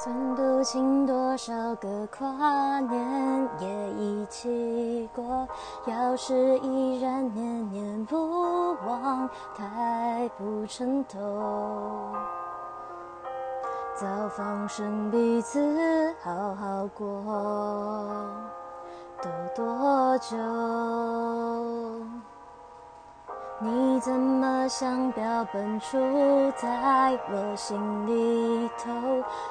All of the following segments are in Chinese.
算不清多少个跨年也一起过，要是依然念念不忘，太不称头。早放生彼此，好好过，多多久？你怎么像标本杵在我心里头？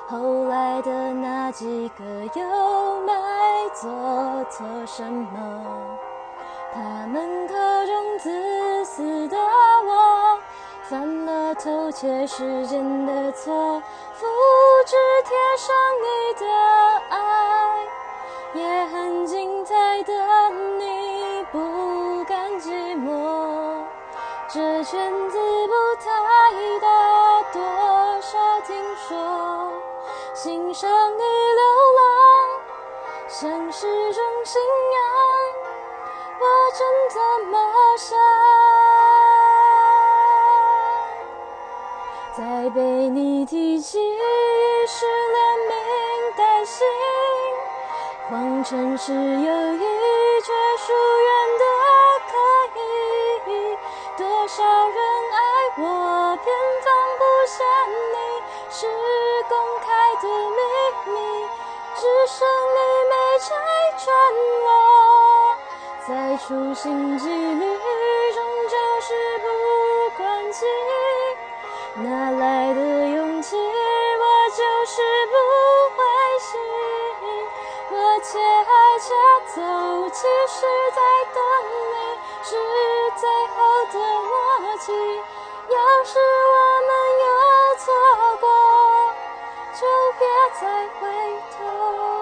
后来的那几个又没做错什么？他们口中自私的我，犯了偷窃时间的错，复制贴上你的爱，也很精彩的这圈子不太大，多少听说，欣赏你流浪，像是种信仰，我真的么想？再被你提起，于是连名带姓，谎称是友谊，却疏远我，偏放不下你，是公开的秘密，只剩你没拆穿我。在处心积虑，终究是不关己。哪来的勇气？我就是不灰心。我且爱且走，其实在等你，是最后的默契。要是我们又错过，就别再回头。